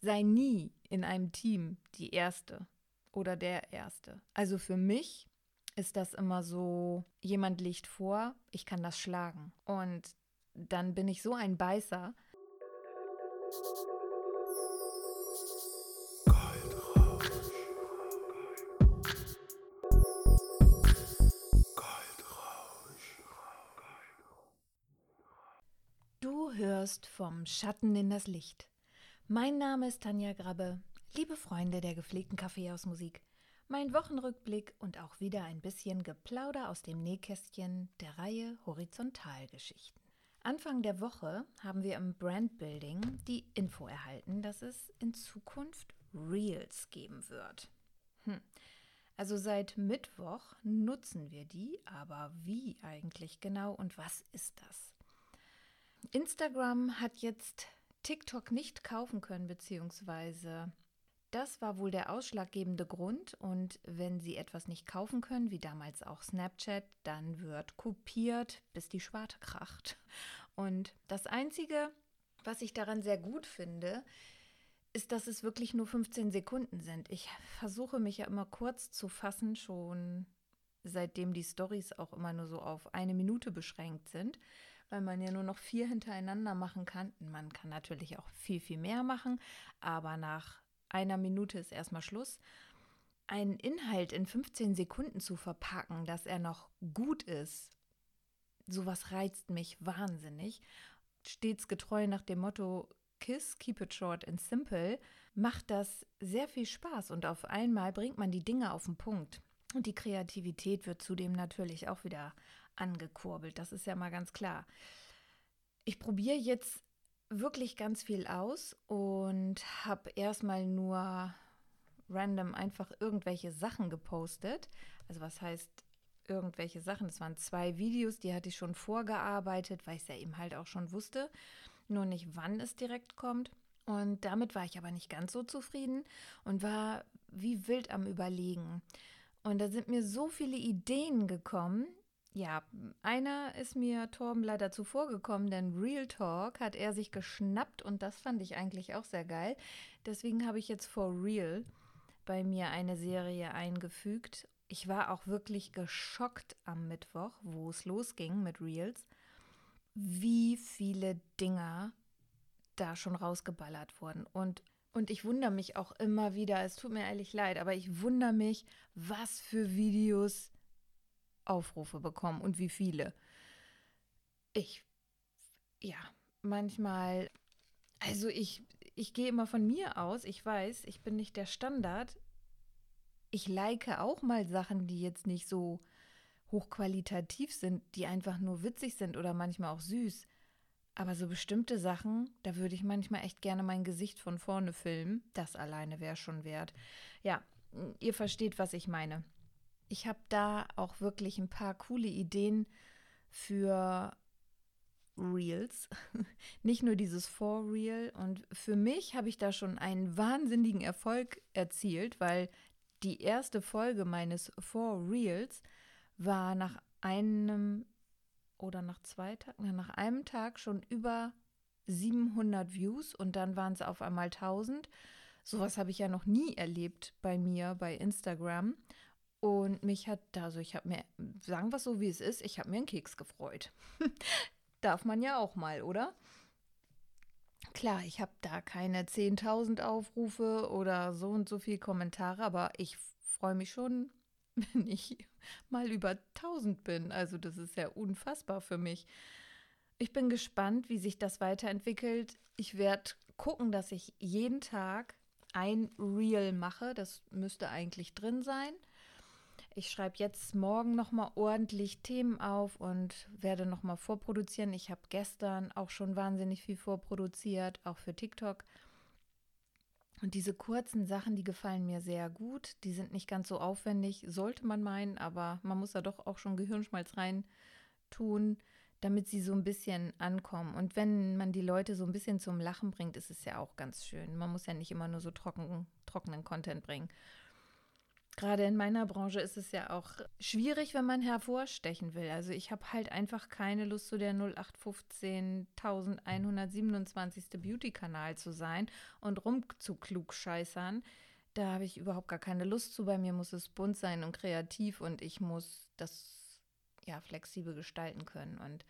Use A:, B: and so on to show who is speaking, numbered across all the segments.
A: sei nie in einem Team die Erste oder der Erste. Also für mich ist das immer so, jemand liegt vor, ich kann das schlagen. Und dann bin ich so ein Beißer. Du hörst vom Schatten in das Licht. Mein Name ist Tanja Grabbe. Liebe Freunde der gepflegten Kaffeehausmusik, mein Wochenrückblick und auch wieder ein bisschen Geplauder aus dem Nähkästchen der Reihe Horizontalgeschichten. Anfang der Woche haben wir im Brandbuilding die Info erhalten, dass es in Zukunft Reels geben wird. Hm. Also seit Mittwoch nutzen wir die, aber wie eigentlich genau und was ist das? Instagram hat jetzt TikTok nicht kaufen können, beziehungsweise das war wohl der ausschlaggebende Grund. Und wenn Sie etwas nicht kaufen können, wie damals auch Snapchat, dann wird kopiert, bis die Schwarte kracht. Und das Einzige, was ich daran sehr gut finde, ist, dass es wirklich nur 15 Sekunden sind. Ich versuche mich ja immer kurz zu fassen, schon seitdem die Stories auch immer nur so auf eine Minute beschränkt sind, weil man ja nur noch vier hintereinander machen kann. Man kann natürlich auch viel, viel mehr machen, aber nach einer Minute ist erstmal Schluss. Einen Inhalt in 15 Sekunden zu verpacken, dass er noch gut ist, sowas reizt mich wahnsinnig. Stets getreu nach dem Motto Kiss, keep it short and simple, macht das sehr viel Spaß und auf einmal bringt man die Dinge auf den Punkt. Und die Kreativität wird zudem natürlich auch wieder angekurbelt, das ist ja mal ganz klar. Ich probiere jetzt wirklich ganz viel aus und habe erstmal nur random einfach irgendwelche Sachen gepostet. Also was heißt irgendwelche Sachen? Das waren zwei Videos, die hatte ich schon vorgearbeitet, weil ich es ja eben halt auch schon wusste. Nur nicht, wann es direkt kommt. Und damit war ich aber nicht ganz so zufrieden und war wie wild am Überlegen. Und da sind mir so viele Ideen gekommen, ja, einer ist mir Torben leider zuvor gekommen, denn Real Talk hat er sich geschnappt und das fand ich eigentlich auch sehr geil. Deswegen habe ich jetzt For Real bei mir eine Serie eingefügt. Ich war auch wirklich geschockt am Mittwoch, wo es losging mit Reels, wie viele Dinger da schon rausgeballert wurden. Und, und ich wundere mich auch immer wieder, es tut mir ehrlich leid, aber ich wundere mich, was für Videos Aufrufe bekommen und wie viele. Ich, ja, manchmal, also ich, ich gehe immer von mir aus, ich weiß, ich bin nicht der Standard. Ich like auch mal Sachen, die jetzt nicht so hochqualitativ sind, die einfach nur witzig sind oder manchmal auch süß. Aber so bestimmte Sachen, da würde ich manchmal echt gerne mein Gesicht von vorne filmen. Das alleine wäre schon wert. Ja, ihr versteht, was ich meine ich habe da auch wirklich ein paar coole Ideen für Reels. Nicht nur dieses For Real. Und für mich habe ich da schon einen wahnsinnigen Erfolg erzielt, weil die erste Folge meines For Reels war nach einem oder nach zwei Tagen, nach einem Tag schon über 700 Views und dann waren es auf einmal 1000. Sowas habe ich ja noch nie erlebt bei mir bei Instagram. Und mich hat, also ich habe mir, sagen wir es so wie es ist, ich habe mir einen Keks gefreut. Darf man ja auch mal, oder? Klar, ich habe da keine 10.000 Aufrufe oder so und so viele Kommentare, aber ich freue mich schon, wenn ich mal über 1000 bin. Also das ist ja unfassbar für mich. Ich bin gespannt, wie sich das weiterentwickelt. Ich werde gucken, dass ich jeden Tag ein Reel mache. Das müsste eigentlich drin sein. Ich schreibe jetzt morgen nochmal ordentlich Themen auf und werde nochmal vorproduzieren. Ich habe gestern auch schon wahnsinnig viel vorproduziert, auch für TikTok. Und diese kurzen Sachen, die gefallen mir sehr gut. Die sind nicht ganz so aufwendig, sollte man meinen, aber man muss da doch auch schon Gehirnschmalz rein tun, damit sie so ein bisschen ankommen. Und wenn man die Leute so ein bisschen zum Lachen bringt, ist es ja auch ganz schön. Man muss ja nicht immer nur so trocken, trockenen Content bringen. Gerade in meiner Branche ist es ja auch schwierig, wenn man hervorstechen will. Also ich habe halt einfach keine Lust, so der 0815.127. Beauty-Kanal zu sein und rumzuklugscheißern. Da habe ich überhaupt gar keine Lust zu. Bei mir muss es bunt sein und kreativ und ich muss das ja flexibel gestalten können. Und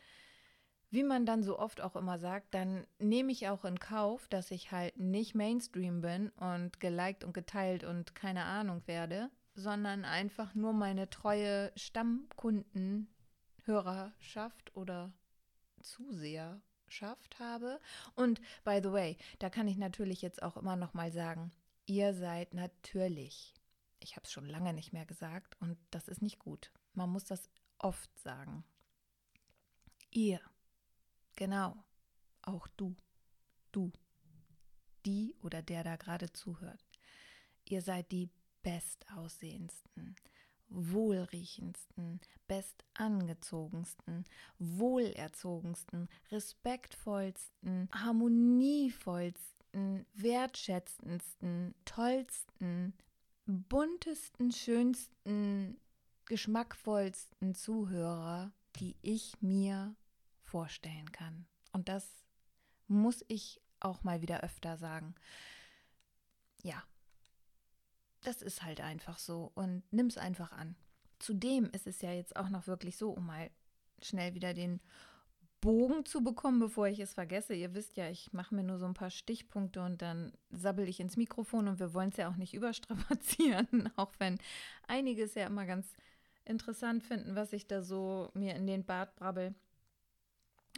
A: wie man dann so oft auch immer sagt, dann nehme ich auch in Kauf, dass ich halt nicht Mainstream bin und geliked und geteilt und keine Ahnung werde, sondern einfach nur meine treue Stammkunden, Hörerschaft oder Zuseherschaft habe. Und by the way, da kann ich natürlich jetzt auch immer noch mal sagen, ihr seid natürlich, ich habe es schon lange nicht mehr gesagt und das ist nicht gut. Man muss das oft sagen. Ihr Genau, auch du, du, die oder der da gerade zuhört. Ihr seid die bestaussehendsten, wohlriechendsten, bestangezogensten, wohlerzogensten, respektvollsten, harmonievollsten, wertschätzendsten, tollsten, buntesten, schönsten, geschmackvollsten Zuhörer, die ich mir vorstellen kann. Und das muss ich auch mal wieder öfter sagen. Ja, das ist halt einfach so und nimm es einfach an. Zudem ist es ja jetzt auch noch wirklich so, um mal schnell wieder den Bogen zu bekommen, bevor ich es vergesse. Ihr wisst ja, ich mache mir nur so ein paar Stichpunkte und dann sabbel ich ins Mikrofon und wir wollen es ja auch nicht überstrapazieren, auch wenn einige es ja immer ganz interessant finden, was ich da so mir in den Bart brabbel.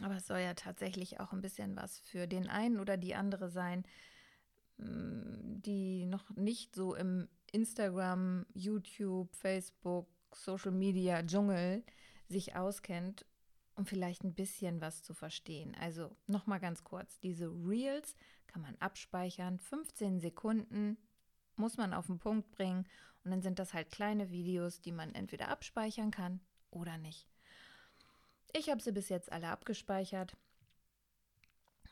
A: Aber es soll ja tatsächlich auch ein bisschen was für den einen oder die andere sein, mm, die noch nicht so im Instagram, YouTube, Facebook, Social Media Dschungel sich auskennt, um vielleicht ein bisschen was zu verstehen. Also nochmal ganz kurz, diese Reels kann man abspeichern, 15 Sekunden muss man auf den Punkt bringen und dann sind das halt kleine Videos, die man entweder abspeichern kann oder nicht. Ich habe sie bis jetzt alle abgespeichert.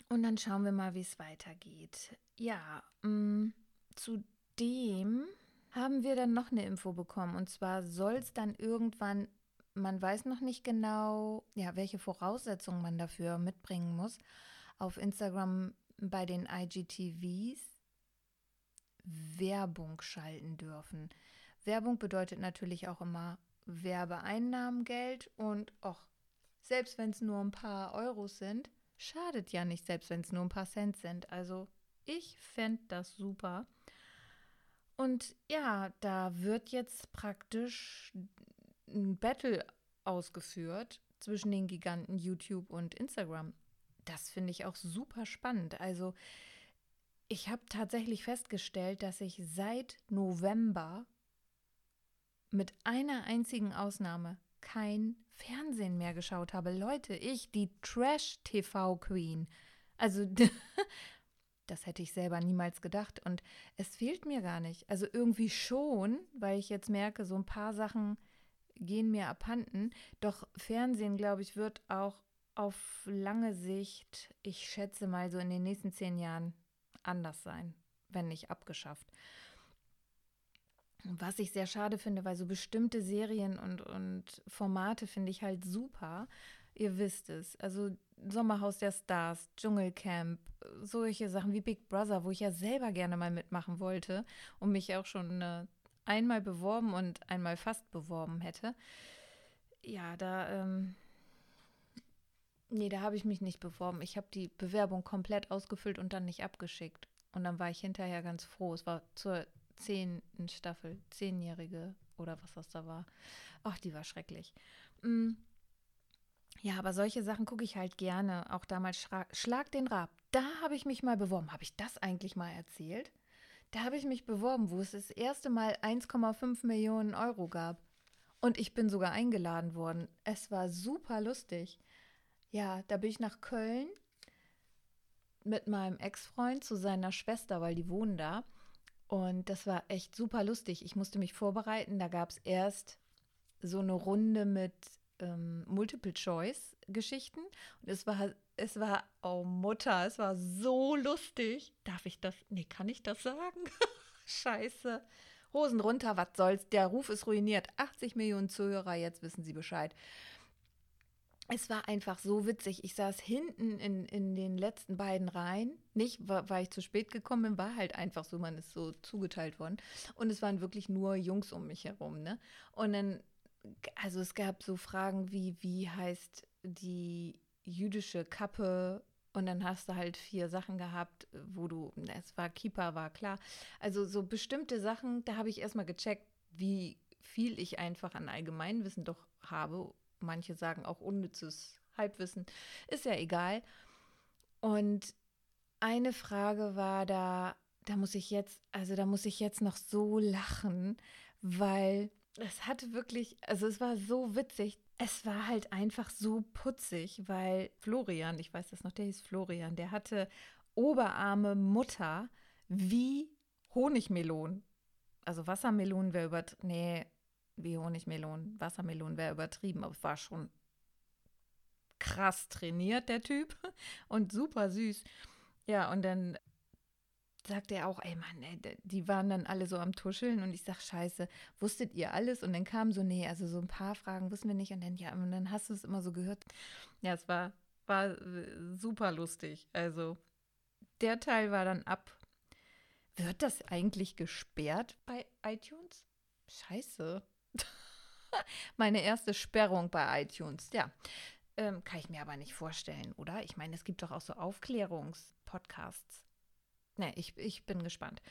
A: Und dann schauen wir mal, wie es weitergeht. Ja, mm, zudem haben wir dann noch eine Info bekommen. Und zwar soll es dann irgendwann, man weiß noch nicht genau, ja, welche Voraussetzungen man dafür mitbringen muss, auf Instagram bei den IGTVs Werbung schalten dürfen. Werbung bedeutet natürlich auch immer Werbeeinnahmengeld und auch selbst wenn es nur ein paar Euros sind, schadet ja nicht, selbst wenn es nur ein paar Cent sind. Also ich fände das super. Und ja, da wird jetzt praktisch ein Battle ausgeführt zwischen den Giganten YouTube und Instagram. Das finde ich auch super spannend. Also ich habe tatsächlich festgestellt, dass ich seit November mit einer einzigen Ausnahme kein Fernsehen mehr geschaut habe. Leute, ich, die Trash-TV-Queen. Also, das hätte ich selber niemals gedacht. Und es fehlt mir gar nicht. Also irgendwie schon, weil ich jetzt merke, so ein paar Sachen gehen mir abhanden. Doch Fernsehen, glaube ich, wird auch auf lange Sicht, ich schätze mal so in den nächsten zehn Jahren, anders sein, wenn nicht abgeschafft. Was ich sehr schade finde, weil so bestimmte Serien und, und Formate finde ich halt super. Ihr wisst es. Also Sommerhaus der Stars, Dschungelcamp, solche Sachen wie Big Brother, wo ich ja selber gerne mal mitmachen wollte und mich auch schon äh, einmal beworben und einmal fast beworben hätte. Ja, da, ähm, nee, da habe ich mich nicht beworben. Ich habe die Bewerbung komplett ausgefüllt und dann nicht abgeschickt. Und dann war ich hinterher ganz froh. Es war zur zehnten Staffel, zehnjährige oder was das da war. Ach, die war schrecklich. Mm. Ja, aber solche Sachen gucke ich halt gerne. Auch damals Schlag den Rab. Da habe ich mich mal beworben. Habe ich das eigentlich mal erzählt? Da habe ich mich beworben, wo es das erste Mal 1,5 Millionen Euro gab. Und ich bin sogar eingeladen worden. Es war super lustig. Ja, da bin ich nach Köln mit meinem Ex-Freund zu seiner Schwester, weil die wohnen da. Und das war echt super lustig. Ich musste mich vorbereiten. Da gab es erst so eine Runde mit ähm, Multiple-Choice-Geschichten. Und es war, es war, oh Mutter, es war so lustig. Darf ich das? Nee, kann ich das sagen? Scheiße. Hosen runter, was soll's, der Ruf ist ruiniert. 80 Millionen Zuhörer, jetzt wissen Sie Bescheid. Es war einfach so witzig. Ich saß hinten in, in den letzten beiden Reihen. Nicht, weil ich zu spät gekommen bin, war halt einfach so, man ist so zugeteilt worden. Und es waren wirklich nur Jungs um mich herum, ne? Und dann, also es gab so Fragen wie, wie heißt die jüdische Kappe und dann hast du halt vier Sachen gehabt, wo du, es war Keeper, war klar. Also so bestimmte Sachen, da habe ich erstmal gecheckt, wie viel ich einfach an Allgemeinwissen doch habe. Manche sagen auch unnützes Halbwissen. Ist ja egal. Und eine Frage war da, da muss ich jetzt, also da muss ich jetzt noch so lachen, weil es hatte wirklich, also es war so witzig. Es war halt einfach so putzig, weil Florian, ich weiß das noch, der hieß Florian, der hatte Oberarme Mutter wie Honigmelonen. Also Wassermelonen wäre über, nee, wie Honigmelonen. Wassermelonen wäre übertrieben, aber es war schon krass trainiert, der Typ. Und super süß. Ja, und dann sagte er auch, ey Mann, ey, die waren dann alle so am Tuscheln und ich sag, scheiße, wusstet ihr alles? Und dann kam so, nee, also so ein paar Fragen wussten wir nicht und dann, ja, und dann hast du es immer so gehört. Ja, es war, war super lustig. Also der Teil war dann ab. Wird das eigentlich gesperrt bei iTunes? Scheiße. Meine erste Sperrung bei iTunes, ja. Ähm, kann ich mir aber nicht vorstellen, oder? Ich meine, es gibt doch auch so Aufklärungspodcasts. Ne, ich, ich bin gespannt.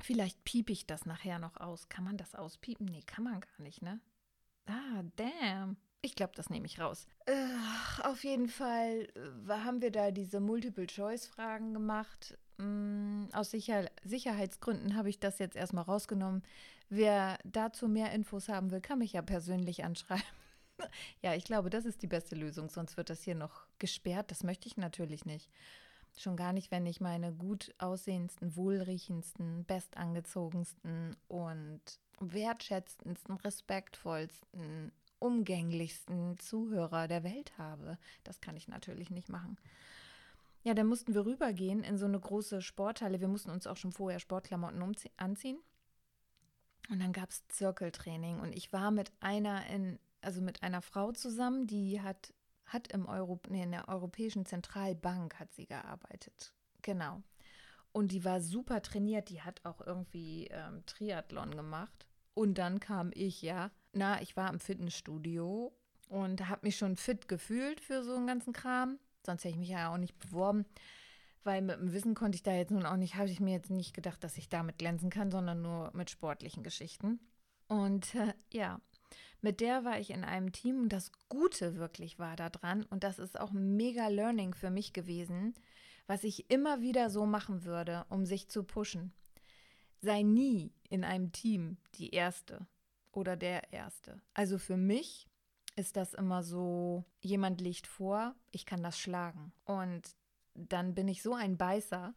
A: Vielleicht piep ich das nachher noch aus. Kann man das auspiepen? Nee, kann man gar nicht, ne? Ah, damn. Ich glaube, das nehme ich raus. Äh, auf jeden Fall äh, haben wir da diese Multiple-Choice-Fragen gemacht. Ähm, aus Sicher Sicherheitsgründen habe ich das jetzt erstmal rausgenommen. Wer dazu mehr Infos haben will, kann mich ja persönlich anschreiben. ja, ich glaube, das ist die beste Lösung, sonst wird das hier noch gesperrt. Das möchte ich natürlich nicht. Schon gar nicht, wenn ich meine gut aussehendsten, wohlriechendsten, bestangezogensten und wertschätzendsten, respektvollsten, umgänglichsten Zuhörer der Welt habe. Das kann ich natürlich nicht machen. Ja, dann mussten wir rübergehen in so eine große Sporthalle. Wir mussten uns auch schon vorher Sportklamotten anziehen. Und dann gab es Zirkeltraining und ich war mit einer in, also mit einer Frau zusammen, die hat hat im Euro, nee, in der Europäischen Zentralbank hat sie gearbeitet. Genau. Und die war super trainiert, die hat auch irgendwie ähm, Triathlon gemacht. Und dann kam ich, ja. Na, ich war im Fitnessstudio und habe mich schon fit gefühlt für so einen ganzen Kram. Sonst hätte ich mich ja auch nicht beworben. Weil mit dem Wissen konnte ich da jetzt nun auch nicht, habe ich mir jetzt nicht gedacht, dass ich damit glänzen kann, sondern nur mit sportlichen Geschichten. Und äh, ja, mit der war ich in einem Team und das Gute wirklich war da dran und das ist auch mega Learning für mich gewesen, was ich immer wieder so machen würde, um sich zu pushen. Sei nie in einem Team die Erste oder der Erste. Also für mich ist das immer so, jemand liegt vor, ich kann das schlagen. Und dann bin ich so ein Beißer.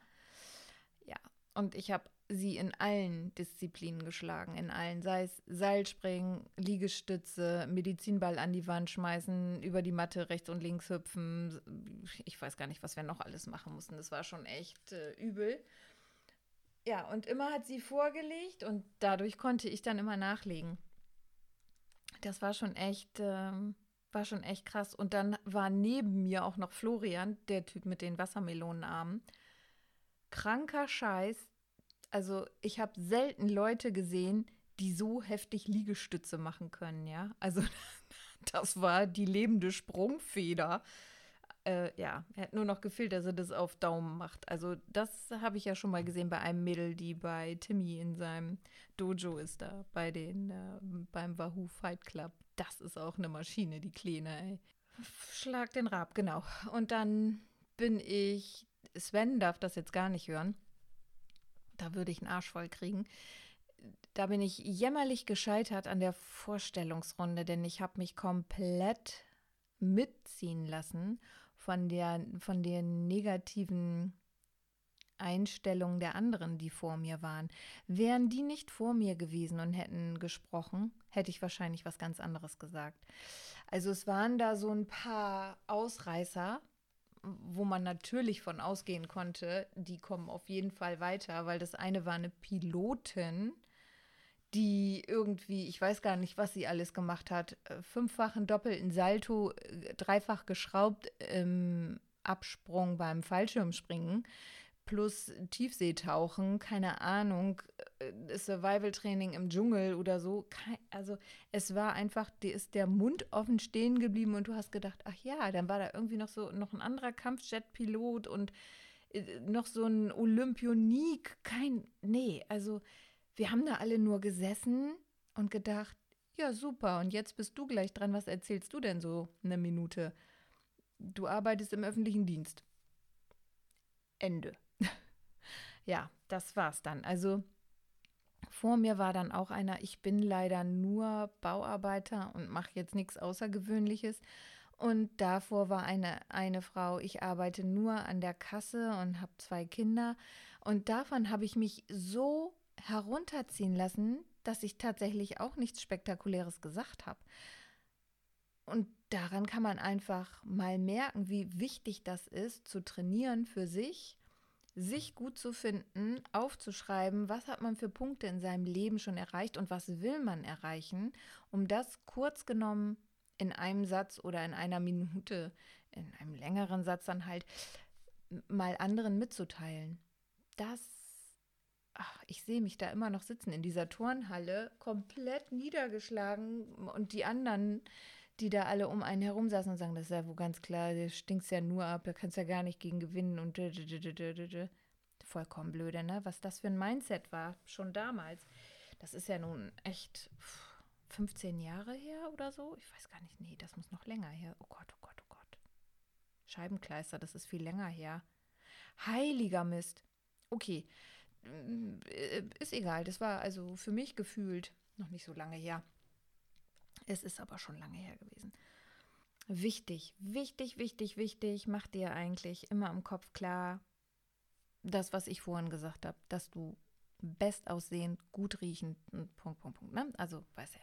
A: Ja, und ich habe sie in allen Disziplinen geschlagen, in allen, sei es Seilspringen, Liegestütze, Medizinball an die Wand schmeißen, über die Matte rechts und links hüpfen. Ich weiß gar nicht, was wir noch alles machen mussten. Das war schon echt äh, übel. Ja, und immer hat sie vorgelegt und dadurch konnte ich dann immer nachlegen. Das war schon echt, äh, war schon echt krass. Und dann war neben mir auch noch Florian, der Typ mit den Wassermelonenarmen. Kranker Scheiß, also ich habe selten Leute gesehen, die so heftig Liegestütze machen können, ja. Also das war die lebende Sprungfeder. Äh, ja, er hat nur noch gefehlt, dass er das auf Daumen macht. Also das habe ich ja schon mal gesehen bei einem Mädel, die bei Timmy in seinem Dojo ist da, bei den, äh, beim Wahoo Fight Club. Das ist auch eine Maschine, die Kleine, ey. Schlag den Rab, genau. Und dann bin ich, Sven darf das jetzt gar nicht hören, da würde ich einen Arsch voll kriegen. Da bin ich jämmerlich gescheitert an der Vorstellungsrunde, denn ich habe mich komplett mitziehen lassen von der von den negativen Einstellungen der anderen, die vor mir waren. Wären die nicht vor mir gewesen und hätten gesprochen, hätte ich wahrscheinlich was ganz anderes gesagt. Also es waren da so ein paar Ausreißer wo man natürlich von ausgehen konnte, die kommen auf jeden Fall weiter, weil das eine war eine Pilotin, die irgendwie, ich weiß gar nicht, was sie alles gemacht hat, äh, fünffachen doppelten Salto, äh, dreifach geschraubt im Absprung beim Fallschirmspringen plus Tiefseetauchen, keine Ahnung, äh, Survival-Training im Dschungel oder so. Also es war einfach, dir ist der Mund offen stehen geblieben und du hast gedacht, ach ja, dann war da irgendwie noch so noch ein anderer Kampfjet-Pilot und noch so ein Olympionik. Kein, nee, also wir haben da alle nur gesessen und gedacht, ja, super, und jetzt bist du gleich dran. Was erzählst du denn so eine Minute? Du arbeitest im öffentlichen Dienst. Ende. ja, das war's dann. Also vor mir war dann auch einer, ich bin leider nur Bauarbeiter und mache jetzt nichts Außergewöhnliches. Und davor war eine, eine Frau, ich arbeite nur an der Kasse und habe zwei Kinder. Und davon habe ich mich so herunterziehen lassen, dass ich tatsächlich auch nichts Spektakuläres gesagt habe. Und daran kann man einfach mal merken, wie wichtig das ist, zu trainieren für sich, sich gut zu finden, aufzuschreiben, was hat man für Punkte in seinem Leben schon erreicht und was will man erreichen, um das kurz genommen in einem Satz oder in einer Minute, in einem längeren Satz dann halt mal anderen mitzuteilen. Das ach, ich sehe mich da immer noch sitzen in dieser Turnhalle, komplett niedergeschlagen und die anderen, die da alle um einen herum saßen und sagen, das ist ja wohl ganz klar, du stinkst ja nur ab, da kannst ja gar nicht gegen gewinnen und vollkommen blöde, ne? Was das für ein Mindset war, schon damals. Das ist ja nun echt 15 Jahre her oder so. Ich weiß gar nicht, nee, das muss noch länger her. Oh Gott, oh Gott, oh Gott. Scheibenkleister, das ist viel länger her. Heiliger Mist. Okay, ist egal. Das war also für mich gefühlt noch nicht so lange her. Es ist aber schon lange her gewesen. Wichtig, wichtig, wichtig, wichtig, mach dir eigentlich immer im Kopf klar, das, was ich vorhin gesagt habe, dass du best aussehend, gut riechend, Punkt, Punkt, Punkt, ne? Also, weiß ja.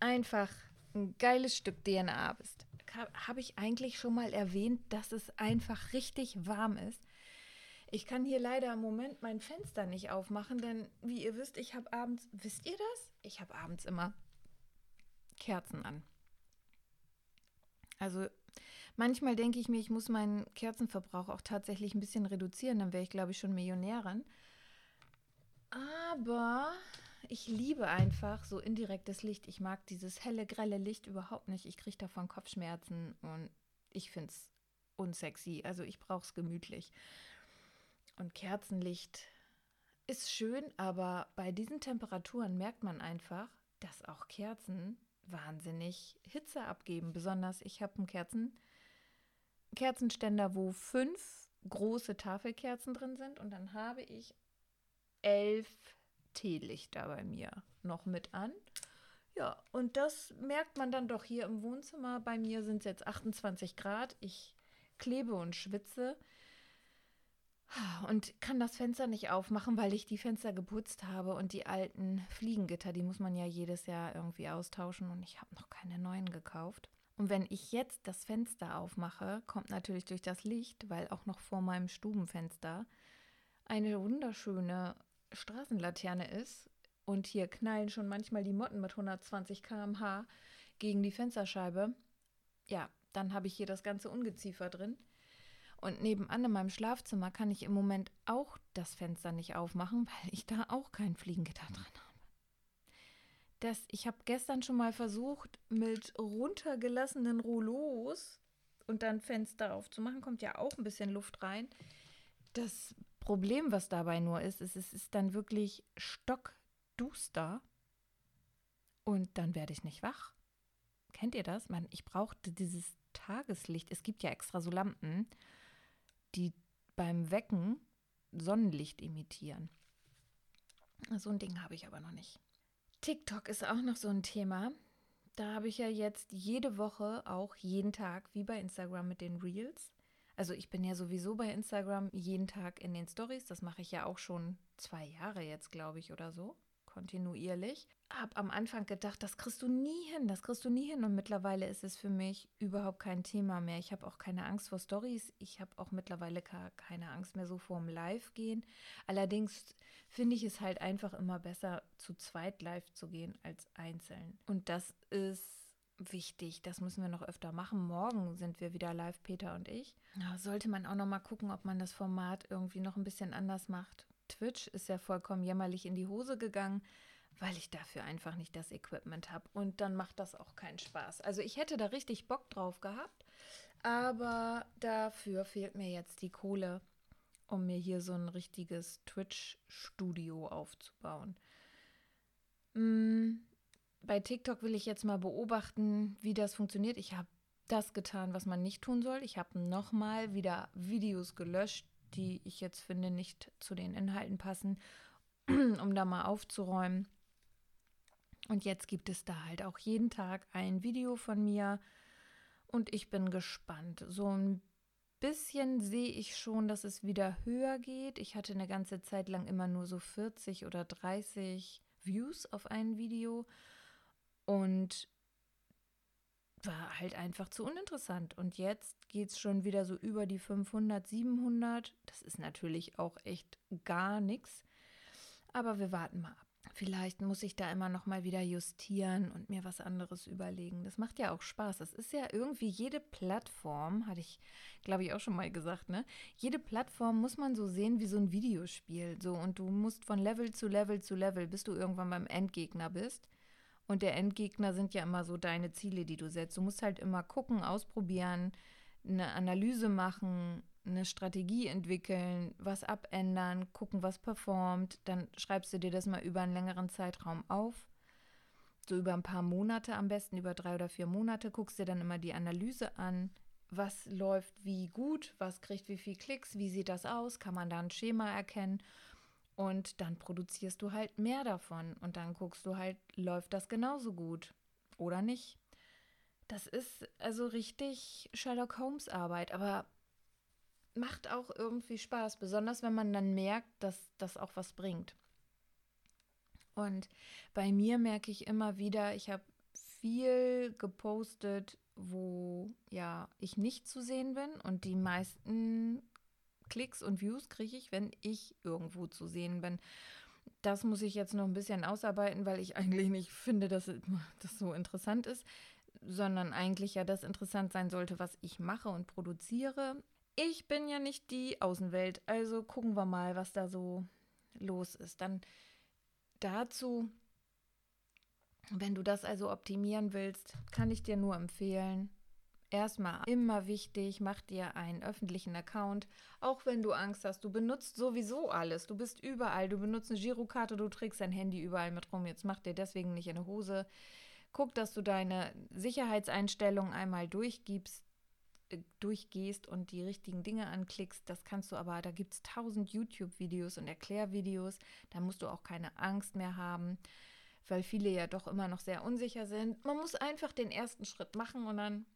A: Einfach ein geiles Stück DNA bist. Habe ich eigentlich schon mal erwähnt, dass es einfach richtig warm ist? Ich kann hier leider im Moment mein Fenster nicht aufmachen, denn wie ihr wisst, ich habe abends, wisst ihr das? Ich habe abends immer Kerzen an. Also manchmal denke ich mir, ich muss meinen Kerzenverbrauch auch tatsächlich ein bisschen reduzieren, dann wäre ich, glaube ich, schon Millionärin. Aber ich liebe einfach so indirektes Licht. Ich mag dieses helle, grelle Licht überhaupt nicht. Ich kriege davon Kopfschmerzen und ich finde es unsexy. Also ich brauche es gemütlich. Und Kerzenlicht ist schön, aber bei diesen Temperaturen merkt man einfach, dass auch Kerzen wahnsinnig Hitze abgeben. Besonders ich habe einen Kerzen, Kerzenständer, wo fünf große Tafelkerzen drin sind und dann habe ich elf Teelichter bei mir noch mit an. Ja, und das merkt man dann doch hier im Wohnzimmer. Bei mir sind es jetzt 28 Grad. Ich klebe und schwitze und kann das Fenster nicht aufmachen, weil ich die Fenster geputzt habe und die alten Fliegengitter, die muss man ja jedes Jahr irgendwie austauschen und ich habe noch keine neuen gekauft. Und wenn ich jetzt das Fenster aufmache, kommt natürlich durch das Licht, weil auch noch vor meinem Stubenfenster eine wunderschöne Straßenlaterne ist und hier knallen schon manchmal die Motten mit 120 km/h gegen die Fensterscheibe. Ja, dann habe ich hier das ganze Ungeziefer drin. Und nebenan in meinem Schlafzimmer kann ich im Moment auch das Fenster nicht aufmachen, weil ich da auch kein Fliegengitter dran habe. Das, ich habe gestern schon mal versucht, mit runtergelassenen Rouleaus und dann Fenster aufzumachen, kommt ja auch ein bisschen Luft rein. Das Problem, was dabei nur ist, ist, es ist dann wirklich stockduster und dann werde ich nicht wach. Kennt ihr das? Man, ich brauchte dieses Tageslicht. Es gibt ja extra so Lampen die beim Wecken Sonnenlicht imitieren. So ein Ding habe ich aber noch nicht. TikTok ist auch noch so ein Thema. Da habe ich ja jetzt jede Woche auch jeden Tag, wie bei Instagram mit den Reels. Also ich bin ja sowieso bei Instagram jeden Tag in den Stories. Das mache ich ja auch schon zwei Jahre jetzt, glaube ich, oder so. Kontinuierlich. Hab am Anfang gedacht, das kriegst du nie hin, das kriegst du nie hin. Und mittlerweile ist es für mich überhaupt kein Thema mehr. Ich habe auch keine Angst vor Stories. Ich habe auch mittlerweile keine Angst mehr so vor dem Live-Gehen. Allerdings finde ich es halt einfach immer besser, zu zweit live zu gehen als einzeln. Und das ist wichtig. Das müssen wir noch öfter machen. Morgen sind wir wieder live, Peter und ich. Sollte man auch noch mal gucken, ob man das Format irgendwie noch ein bisschen anders macht. Twitch ist ja vollkommen jämmerlich in die Hose gegangen, weil ich dafür einfach nicht das Equipment habe. Und dann macht das auch keinen Spaß. Also ich hätte da richtig Bock drauf gehabt, aber dafür fehlt mir jetzt die Kohle, um mir hier so ein richtiges Twitch-Studio aufzubauen. Hm, bei TikTok will ich jetzt mal beobachten, wie das funktioniert. Ich habe das getan, was man nicht tun soll. Ich habe nochmal wieder Videos gelöscht, die ich jetzt finde nicht zu den Inhalten passen, um da mal aufzuräumen. Und jetzt gibt es da halt auch jeden Tag ein Video von mir und ich bin gespannt. So ein bisschen sehe ich schon, dass es wieder höher geht. Ich hatte eine ganze Zeit lang immer nur so 40 oder 30 Views auf ein Video und war halt einfach zu uninteressant. Und jetzt geht es schon wieder so über die 500, 700. Das ist natürlich auch echt gar nichts. Aber wir warten mal ab. Vielleicht muss ich da immer noch mal wieder justieren und mir was anderes überlegen. Das macht ja auch Spaß. Das ist ja irgendwie jede Plattform, hatte ich, glaube ich, auch schon mal gesagt, ne? Jede Plattform muss man so sehen wie so ein Videospiel. So, und du musst von Level zu Level zu Level, bis du irgendwann beim Endgegner bist. Und der Endgegner sind ja immer so deine Ziele, die du setzt. Du musst halt immer gucken, ausprobieren, eine Analyse machen, eine Strategie entwickeln, was abändern, gucken, was performt. Dann schreibst du dir das mal über einen längeren Zeitraum auf. So über ein paar Monate am besten, über drei oder vier Monate, guckst dir dann immer die Analyse an. Was läuft wie gut, was kriegt wie viel Klicks, wie sieht das aus, kann man da ein Schema erkennen und dann produzierst du halt mehr davon und dann guckst du halt, läuft das genauso gut oder nicht. Das ist also richtig Sherlock Holmes Arbeit, aber macht auch irgendwie Spaß, besonders wenn man dann merkt, dass das auch was bringt. Und bei mir merke ich immer wieder, ich habe viel gepostet, wo ja ich nicht zu sehen bin und die meisten Klicks und Views kriege ich, wenn ich irgendwo zu sehen bin. Das muss ich jetzt noch ein bisschen ausarbeiten, weil ich eigentlich nicht finde, dass das so interessant ist, sondern eigentlich ja das interessant sein sollte, was ich mache und produziere. Ich bin ja nicht die Außenwelt, also gucken wir mal, was da so los ist. Dann dazu, wenn du das also optimieren willst, kann ich dir nur empfehlen, Erstmal immer wichtig, mach dir einen öffentlichen Account, auch wenn du Angst hast. Du benutzt sowieso alles. Du bist überall. Du benutzt eine Girokarte, du trägst dein Handy überall mit rum. Jetzt mach dir deswegen nicht eine Hose. Guck, dass du deine Sicherheitseinstellungen einmal durchgibst, äh, durchgehst und die richtigen Dinge anklickst. Das kannst du aber, da gibt es tausend YouTube-Videos und Erklärvideos. Da musst du auch keine Angst mehr haben, weil viele ja doch immer noch sehr unsicher sind. Man muss einfach den ersten Schritt machen und dann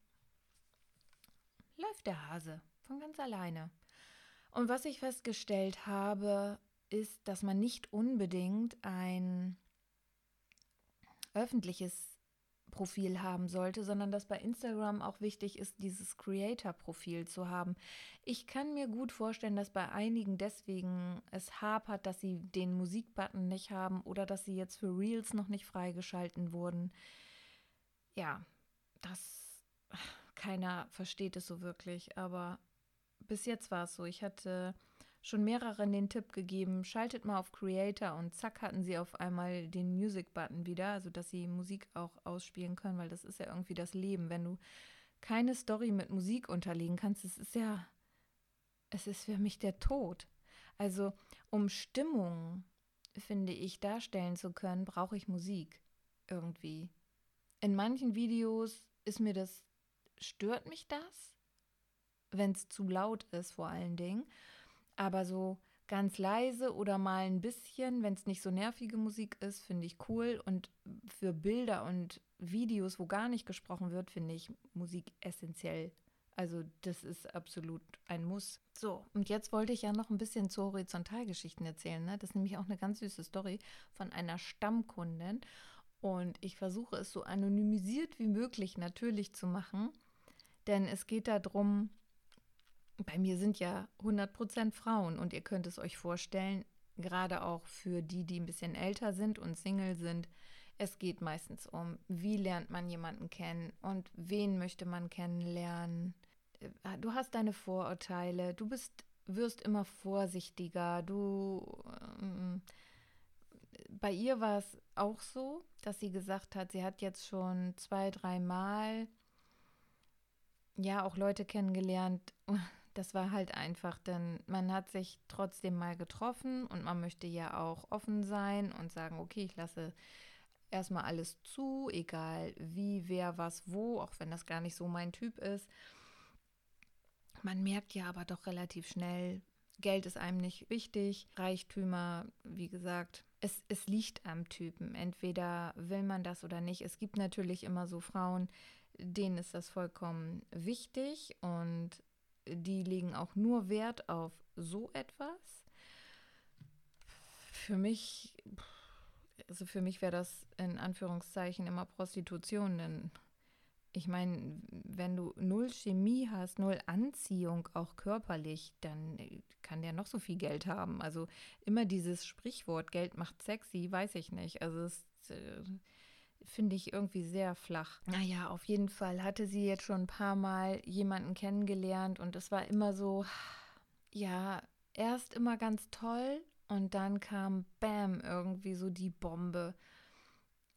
A: läuft der Hase von ganz alleine. Und was ich festgestellt habe, ist, dass man nicht unbedingt ein öffentliches Profil haben sollte, sondern dass bei Instagram auch wichtig ist, dieses Creator-Profil zu haben. Ich kann mir gut vorstellen, dass bei einigen deswegen es hapert, dass sie den Musikbutton nicht haben oder dass sie jetzt für Reels noch nicht freigeschalten wurden. Ja, das keiner versteht es so wirklich, aber bis jetzt war es so. Ich hatte schon mehreren den Tipp gegeben, schaltet mal auf Creator und zack hatten sie auf einmal den Music-Button wieder, also dass sie Musik auch ausspielen können, weil das ist ja irgendwie das Leben. Wenn du keine Story mit Musik unterlegen kannst, es ist ja, es ist für mich der Tod. Also um Stimmung, finde ich, darstellen zu können, brauche ich Musik irgendwie. In manchen Videos ist mir das stört mich das, wenn es zu laut ist vor allen Dingen. Aber so ganz leise oder mal ein bisschen, wenn es nicht so nervige Musik ist, finde ich cool. Und für Bilder und Videos, wo gar nicht gesprochen wird, finde ich Musik essentiell. Also das ist absolut ein Muss. So, und jetzt wollte ich ja noch ein bisschen zu Horizontalgeschichten erzählen. Ne? Das ist nämlich auch eine ganz süße Story von einer Stammkundin. Und ich versuche es so anonymisiert wie möglich natürlich zu machen. Denn es geht darum, bei mir sind ja 100% Frauen und ihr könnt es euch vorstellen, gerade auch für die, die ein bisschen älter sind und Single sind, es geht meistens um, wie lernt man jemanden kennen und wen möchte man kennenlernen. Äh, du hast deine Vorurteile, du bist, wirst immer vorsichtiger, du. Ähm, bei ihr war es auch so, dass sie gesagt hat, sie hat jetzt schon zwei, dreimal ja auch Leute kennengelernt. Das war halt einfach, denn man hat sich trotzdem mal getroffen und man möchte ja auch offen sein und sagen, okay, ich lasse erstmal alles zu, egal wie, wer, was, wo, auch wenn das gar nicht so mein Typ ist. Man merkt ja aber doch relativ schnell, Geld ist einem nicht wichtig, Reichtümer, wie gesagt, es, es liegt am Typen. Entweder will man das oder nicht. Es gibt natürlich immer so Frauen, denen ist das vollkommen wichtig und die legen auch nur Wert auf so etwas. Für mich, also für mich wäre das in Anführungszeichen immer Prostitution, denn ich meine, wenn du null Chemie hast, null Anziehung, auch körperlich, dann kann der noch so viel Geld haben. Also immer dieses Sprichwort, Geld macht sexy, weiß ich nicht. Also es äh, finde ich irgendwie sehr flach. Naja, auf jeden Fall hatte sie jetzt schon ein paar Mal jemanden kennengelernt und es war immer so, ja, erst immer ganz toll und dann kam Bam irgendwie so die Bombe.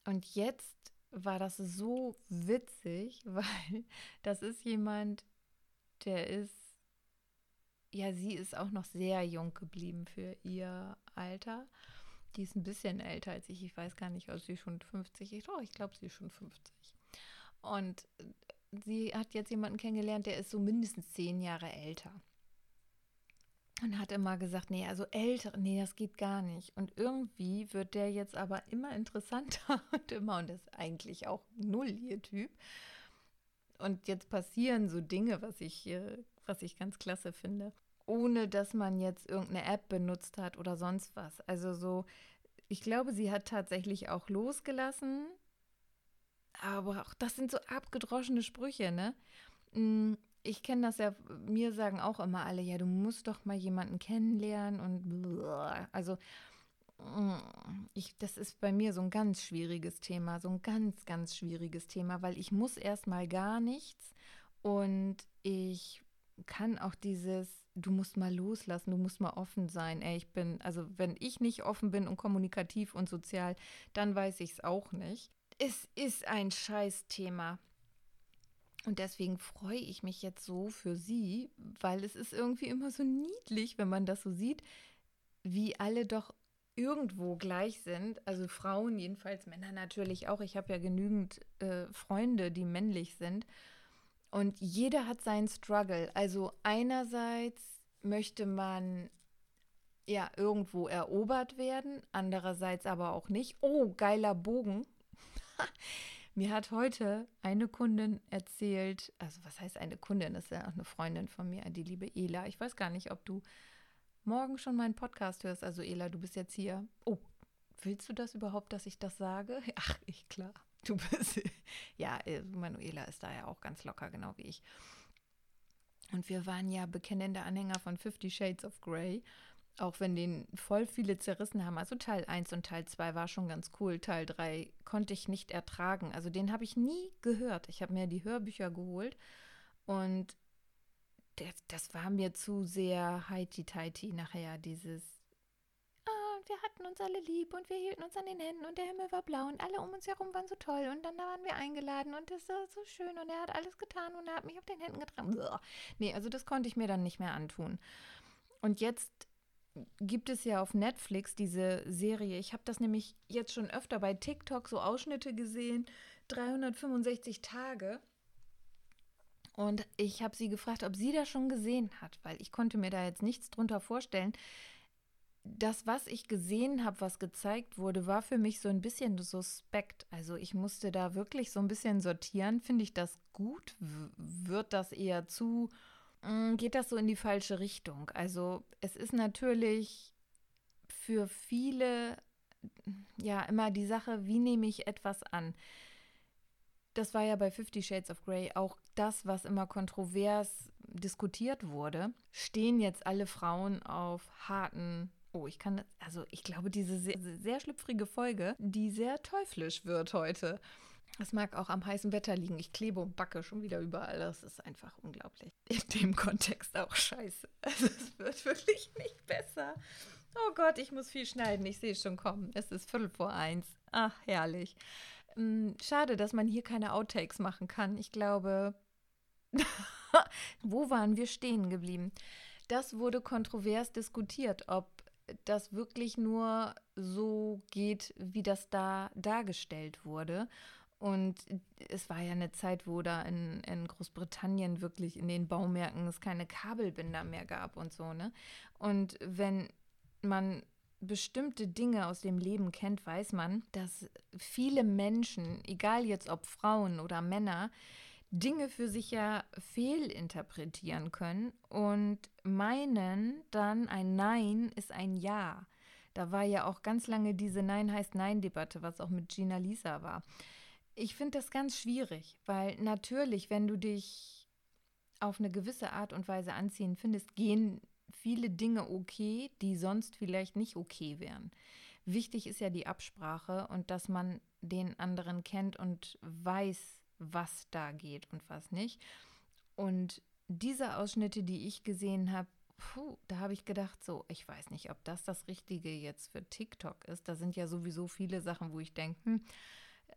A: Und jetzt war das so witzig, weil das ist jemand, der ist, ja, sie ist auch noch sehr jung geblieben für ihr Alter. Die ist ein bisschen älter als ich. Ich weiß gar nicht, ob sie schon 50 ist. Oh, ich glaube, sie ist schon 50. Und sie hat jetzt jemanden kennengelernt, der ist so mindestens zehn Jahre älter. Und hat immer gesagt, nee, also älter, nee, das geht gar nicht. Und irgendwie wird der jetzt aber immer interessanter und immer, und das ist eigentlich auch null ihr Typ. Und jetzt passieren so Dinge, was ich, was ich ganz klasse finde, ohne dass man jetzt irgendeine App benutzt hat oder sonst was. Also so, ich glaube, sie hat tatsächlich auch losgelassen, aber auch das sind so abgedroschene Sprüche, ne? Hm, ich kenne das ja, mir sagen auch immer alle, ja, du musst doch mal jemanden kennenlernen und also mm, ich, das ist bei mir so ein ganz schwieriges Thema, so ein ganz, ganz schwieriges Thema, weil ich muss erstmal gar nichts und ich kann auch dieses, du musst mal loslassen, du musst mal offen sein. Ey, ich bin, also wenn ich nicht offen bin und kommunikativ und sozial, dann weiß ich es auch nicht. Es ist ein Scheißthema. Und deswegen freue ich mich jetzt so für sie, weil es ist irgendwie immer so niedlich, wenn man das so sieht, wie alle doch irgendwo gleich sind. Also Frauen jedenfalls, Männer natürlich auch. Ich habe ja genügend äh, Freunde, die männlich sind. Und jeder hat seinen Struggle. Also einerseits möchte man ja irgendwo erobert werden, andererseits aber auch nicht. Oh, geiler Bogen. Mir hat heute eine Kundin erzählt, also was heißt eine Kundin, das ist ja auch eine Freundin von mir, die liebe Ela. Ich weiß gar nicht, ob du morgen schon meinen Podcast hörst. Also Ela, du bist jetzt hier. Oh, willst du das überhaupt, dass ich das sage? Ach, ich klar. Du bist. ja, äh, Manuela ist da ja auch ganz locker, genau wie ich. Und wir waren ja bekennende Anhänger von Fifty Shades of Grey. Auch wenn den voll viele zerrissen haben. Also Teil 1 und Teil 2 war schon ganz cool. Teil 3 konnte ich nicht ertragen. Also den habe ich nie gehört. Ich habe mir die Hörbücher geholt und das, das war mir zu sehr heiti-teiti nachher, dieses wir hatten uns alle lieb und wir hielten uns an den Händen und der Himmel war blau und alle um uns herum waren so toll und dann waren wir eingeladen und das war so schön und er hat alles getan und er hat mich auf den Händen getragen. Nee, also das konnte ich mir dann nicht mehr antun. Und jetzt gibt es ja auf Netflix diese Serie. Ich habe das nämlich jetzt schon öfter bei TikTok so Ausschnitte gesehen. 365 Tage. Und ich habe sie gefragt, ob sie das schon gesehen hat, weil ich konnte mir da jetzt nichts drunter vorstellen. Das, was ich gesehen habe, was gezeigt wurde, war für mich so ein bisschen suspekt. Also ich musste da wirklich so ein bisschen sortieren. Finde ich das gut? W wird das eher zu? Mm, geht das so in die falsche Richtung? Also es ist natürlich für viele ja immer die Sache, wie nehme ich etwas an? Das war ja bei Fifty Shades of Grey auch das, was immer kontrovers diskutiert wurde. Stehen jetzt alle Frauen auf harten Oh, ich kann, also ich glaube, diese sehr, sehr schlüpfrige Folge, die sehr teuflisch wird heute. Das mag auch am heißen Wetter liegen. Ich klebe und backe schon wieder überall. Das ist einfach unglaublich. In dem Kontext auch scheiße. Also es wird wirklich nicht besser. Oh Gott, ich muss viel schneiden. Ich sehe es schon kommen. Es ist Viertel vor eins. Ach, herrlich. Hm, schade, dass man hier keine Outtakes machen kann. Ich glaube, wo waren wir stehen geblieben? Das wurde kontrovers diskutiert, ob das wirklich nur so geht, wie das da dargestellt wurde. Und es war ja eine Zeit, wo da in, in Großbritannien wirklich in den Baumärkten es keine Kabelbinder mehr gab und so, ne? Und wenn man bestimmte Dinge aus dem Leben kennt, weiß man, dass viele Menschen, egal jetzt ob Frauen oder Männer, Dinge für sich ja fehlinterpretieren können und meinen dann ein Nein ist ein Ja. Da war ja auch ganz lange diese Nein heißt Nein-Debatte, was auch mit Gina Lisa war. Ich finde das ganz schwierig, weil natürlich, wenn du dich auf eine gewisse Art und Weise anziehen findest, gehen viele Dinge okay, die sonst vielleicht nicht okay wären. Wichtig ist ja die Absprache und dass man den anderen kennt und weiß, was da geht und was nicht. Und diese Ausschnitte, die ich gesehen habe, Puh, da habe ich gedacht, so, ich weiß nicht, ob das das Richtige jetzt für TikTok ist. Da sind ja sowieso viele Sachen, wo ich denke, hm,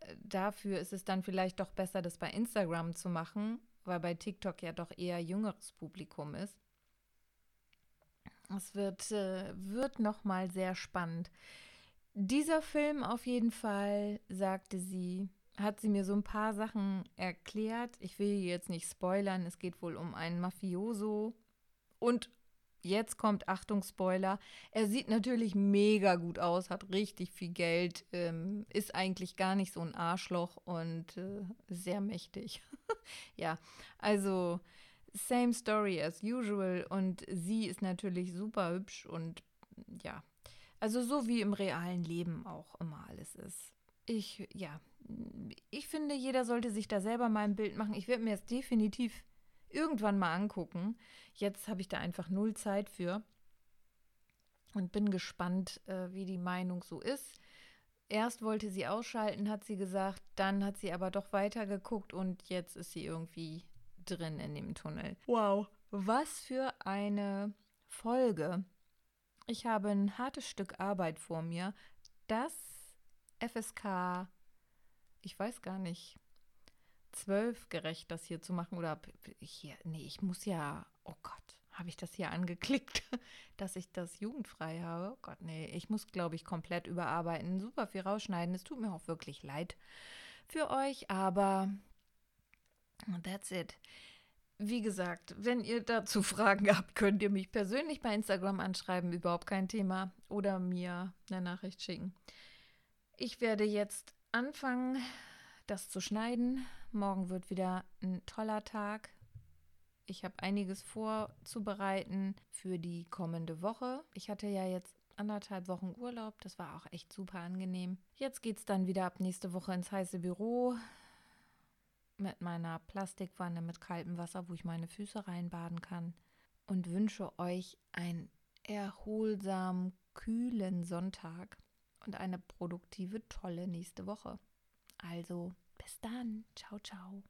A: äh, dafür ist es dann vielleicht doch besser, das bei Instagram zu machen, weil bei TikTok ja doch eher jüngeres Publikum ist. Es wird, äh, wird nochmal sehr spannend. Dieser Film auf jeden Fall, sagte sie, hat sie mir so ein paar Sachen erklärt. Ich will jetzt nicht spoilern. Es geht wohl um einen Mafioso. Und jetzt kommt, Achtung, Spoiler. Er sieht natürlich mega gut aus, hat richtig viel Geld, ähm, ist eigentlich gar nicht so ein Arschloch und äh, sehr mächtig. ja, also same story as usual. Und sie ist natürlich super hübsch und ja. Also so wie im realen Leben auch immer alles ist. Ich, ja, ich finde, jeder sollte sich da selber mal ein Bild machen. Ich werde mir das definitiv irgendwann mal angucken. Jetzt habe ich da einfach null Zeit für und bin gespannt, äh, wie die Meinung so ist. Erst wollte sie ausschalten, hat sie gesagt, dann hat sie aber doch weitergeguckt und jetzt ist sie irgendwie drin in dem Tunnel. Wow, was für eine Folge. Ich habe ein hartes Stück Arbeit vor mir. Das FSK ich weiß gar nicht, zwölf gerecht, das hier zu machen. Oder hier, nee, ich muss ja, oh Gott, habe ich das hier angeklickt, dass ich das jugendfrei habe? Oh Gott, nee, ich muss, glaube ich, komplett überarbeiten, super viel rausschneiden. Es tut mir auch wirklich leid für euch, aber that's it. Wie gesagt, wenn ihr dazu Fragen habt, könnt ihr mich persönlich bei Instagram anschreiben, überhaupt kein Thema, oder mir eine Nachricht schicken. Ich werde jetzt anfangen, das zu schneiden. Morgen wird wieder ein toller Tag. Ich habe einiges vorzubereiten für die kommende Woche. Ich hatte ja jetzt anderthalb Wochen Urlaub. Das war auch echt super angenehm. Jetzt geht es dann wieder ab nächste Woche ins heiße Büro mit meiner Plastikwanne mit kaltem Wasser, wo ich meine Füße reinbaden kann. Und wünsche euch einen erholsamen, kühlen Sonntag und eine produktive, tolle nächste Woche. Also, bis dann. Ciao, ciao.